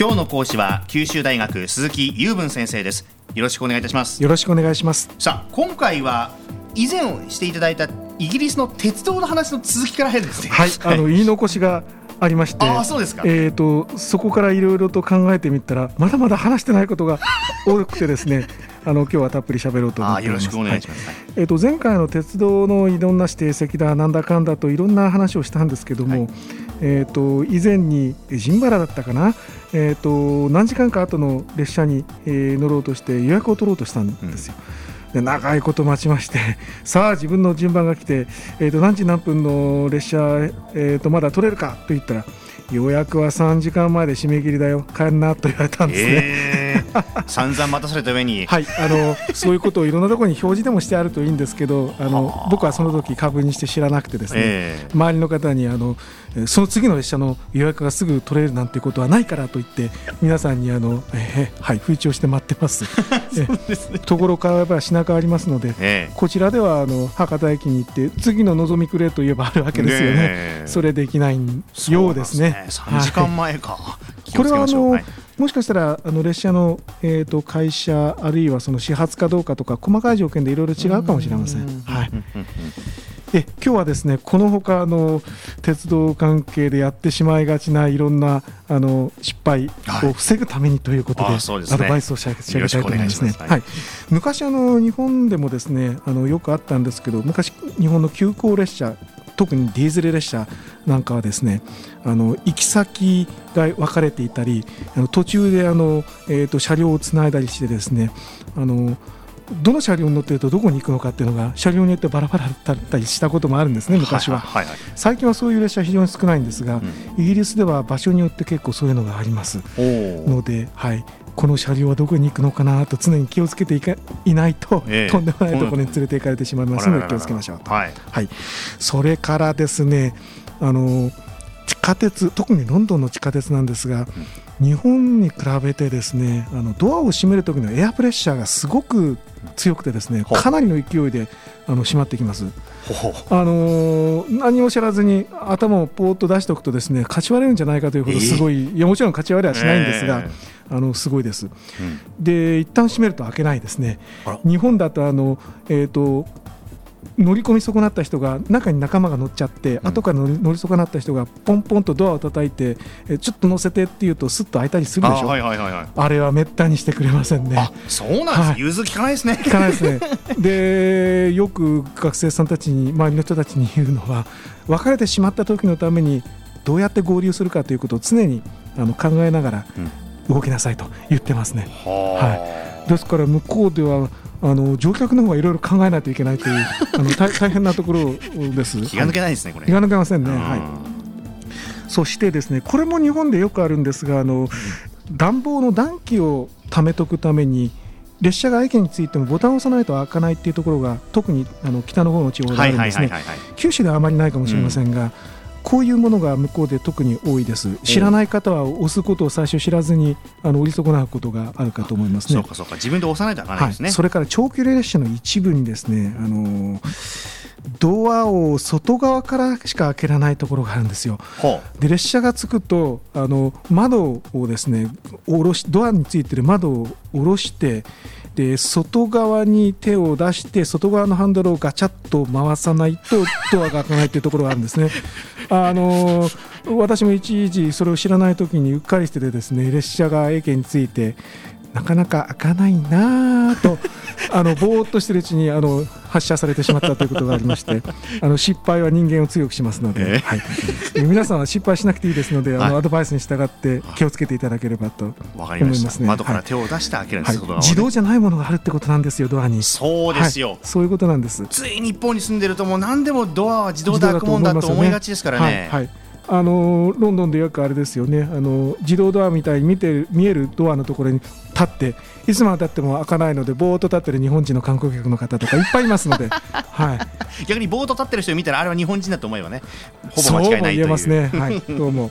今日の講師は九州大学鈴木雄文先生です。よろしくお願いいたします。よろしくお願いします。さあ今回は以前していただいたイギリスの鉄道の話の続きから入るんですね。はい、あの言い残しがありましてあそうですか。えーと、そこからいろいろと考えてみたらまだまだ話してないことが 多くてですねあの今日はたっぷり喋ろうと思っております。よろしくお願いします。はい、えっ、ー、と前回の鉄道のいろんな指定席だなんだかんだといろんな話をしたんですけども、はい、えっ、ー、と以前にジンバラだったかな、えっ、ー、と何時間か後の列車に、えー、乗ろうとして予約を取ろうとしたんですよ。うん、で長いこと待ちまして さあ自分の順番が来て、えー、と何時何分の列車、えー、とまだ取れるかと言ったら予約は3時間前で締め切りだよ。帰んなと言われたんですね、えー、散々待たされた上に。はいあのそういうことをいろんなところに表示でもしてあるといいんですけどあの僕はその時確認して知らなくてですね、えー、周りの方にあのその次の列車の予約がすぐ取れるなんてことはないからと言って皆さんにあの、えー、はい吹聴して待ってます。ところからば品川ありますので、えー、こちらではあの博多駅に行って次ののぞみくれといえばあるわけですよね、それできないようですね。3時間前か、はい、これはあの、はい、もしかしたらあの列車の、えーと、会社あるいはその始発かどうかとか細かい条件でいろいろ違うかもしれません。はい。え今日はですねこのほかの鉄道関係でやってしまいがちないろんなあの失敗を防ぐためにということで、はいでね、アドバイスを仕上げたいと思いますね。はい、昔あの日本でもですねあのよくあったんですけど昔日本の急行列車特にディーゼル列車なんかはですねあの行き先が分かれていたりあの途中であの、えーと、車両をつないだりしてですねあのどの車両に乗っているとどこに行くのかっていうのが車両によってバラバラだったりしたこともあるんですね昔は、はい。は。いはい、最近はそういう列車非常に少ないんですが、うん、イギリスでは場所によって結構そういうのがあります。ので、はい、この車両はどこに行くのかなと常に気をつけていかいないと、えー、とんでもないところに連れて行かれてしまいます。ので気をつけましょうと、はい、はい、それからですねあの地下鉄特にロンドンの地下鉄なんですが、うん、日本に比べてですねあのドアを閉める時のエアプレッシャーがすごく強くてですねかなりの勢いであの閉まってきます。あのー、何も知らずに頭をぽーっと出しておくとですね勝ち割れるんじゃないかというほどすごい、えー、いやもちろん勝ち割れはしないんですが、えー、あのすごいです。うん、で一旦閉めると開けないですね。日本だとあのえっ、ー、と乗り込み損なった人が中に仲間が乗っちゃって、うん、後から乗り損なった人がポンポンとドアを叩いてえちょっと乗せてっていうとすっと開いたりするでしょ。あ,、はいはいはいはい、あれはめったにしてくれませんね。そうなんです、はい、かないですね。聞かないですね。でよく学生さんたちに周りの人たちに言うのは別れてしまった時のためにどうやって合流するかということを常にあの考えながら動きなさいと言ってますね、うん、はい、ですから向こうではあの乗客の方がいろいろ考えないといけないという あの大大変なところです。気が抜けないですね、これ。気が抜けませんね。はい。そしてですね、これも日本でよくあるんですが、あの暖房の暖気をためとくために。列車が駅についてもボタンを押さないと開かないっていうところが特にあの北の方の地方であるんですね。九州ではあまりないかもしれませんが、うんこういうものが向こうで特に多いです。知らない方は押すことを最初知らずにあの売り損なうことがあるかと思いますね。そうかそうか。自分で押さないといけないですね、はい、それから長距離列車の一部にですねあのドアを外側からしか開けられないところがあるんですよ。で列車が着くとあの窓をですね下ろしドアについてる窓を下ろしてで外側に手を出して外側のハンドルをガチャッと回さないとドアが開かないというところがあるんですね。あの私もいちいちそれを知らない時にうっかりしててですね列車が駅に着いてなかなか開かないなと あのぼーっとしてるうちにあの発射されてしまったということがありまして あの失敗は人間を強くしますので、えー、はい、皆さんは失敗しなくていいですので、あのアドバイスに従って気をつけていただければと思いますね。窓から手を出して開けるんです、はい、自動じゃないものがあるってことなんですよドアに。そうですよ、はい、そういうことなんです。つい日本に住んでるともう何でもドアは自動で開くもんだと思いがちですからね。はいあのロンドンでよくあれですよね。あの自動ドアみたいに見て見えるドアのところに立っていつまでたっても開かないのでぼーっと立ってる日本人の観光客の方とかいっぱいいますので、はい、逆にぼーっと立ってる人を見たらあれは日本人だと思えばねほぼ間違いないという。そう言えますね、はい、どうも。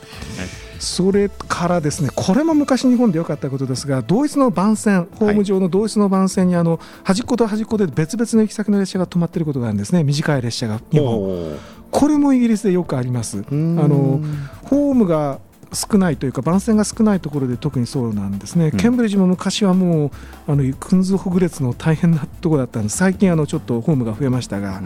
それからですねこれも昔日本でよかったことですが同一の番線ホーム上の同一の番線にあの端っこと端っこで別々の行き先の列車が止まっていることがあるんですね。短い列車が日本。これもイギリスでよくあります。あのホームが少ないというか番線が少ないところで特にそうなんですね、うん。ケンブリッジも昔はもうあのクンズホグ列の大変なところだったんです。最近あのちょっとホームが増えましたが、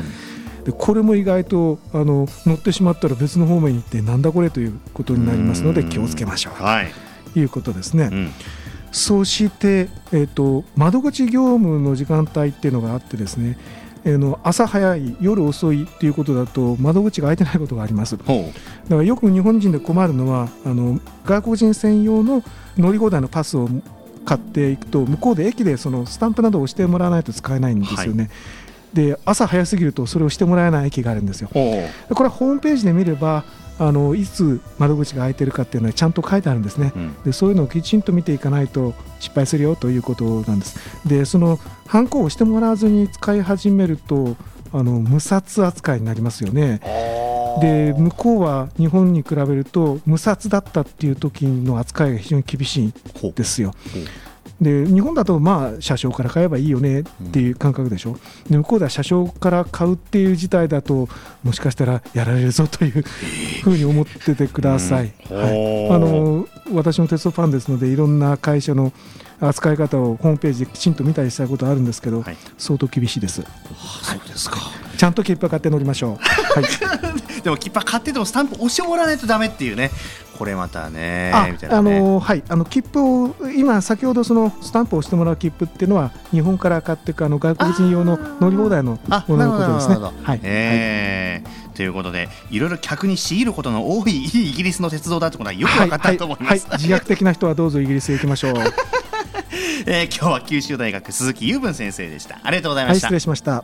でこれも意外とあの乗ってしまったら別の方面に行ってなんだこれということになりますので気をつけましょう。はい、ということですね。うん。そして、えー、と窓口業務の時間帯っていうのがあってですね、えーの朝早い夜遅いっていうことだと窓口が開いてないことがあります。だかほらよく日本人で困るのはあの外国人専用の乗り放題のパスを買っていくと向こうで駅でそのスタンプなどを押してもらわないと使えないんですよね、で朝早すぎるとそれをしてもらえない駅があるんですよ。これはホームページで見ればあのいつ窓口が開いてるかっていうのはちゃんと書いてあるんですね。う、うん。でそういうのをきちんと見ていかないと失敗するよということなんです。でそのハンコをしてもらわずに使い始めるとあの無札扱いになりますよね。で向こうは日本に比べると無札だったっていう時の扱いが非常に厳しいんですよ。で日本だとまあ車掌から買えばいいよねっていう感覚でしょ、で向こうでは車掌から買うっていう事態だともしかしたらやられるぞというふうに思っててください。うん。はい。あの私も鉄道ファンですのでいろんな会社の扱い方をホームページできちんと見たりしたことあるんですけど、はい。相当厳しいです。そうですか。ちゃんと切符買って乗りましょう、はい、でも切符買っててもスタンプ押してもらわないとダメっていうねこれまたねあのはい。あの切符を今先ほどそのスタンプを押してもらう切符っていうのは日本から買っていくあの外国人用の乗り放題のあもののことですね。なるほどなるほどはい、えー。ということでいろいろ客に強いることの多い イギリスの鉄道だってことはよくはい分かったと思います、はい。はい自虐的な人はどうぞイギリスへ行きましょう。は えー今日は九州大学鈴木雄文先生でした。ありがとうございまいした、失礼しました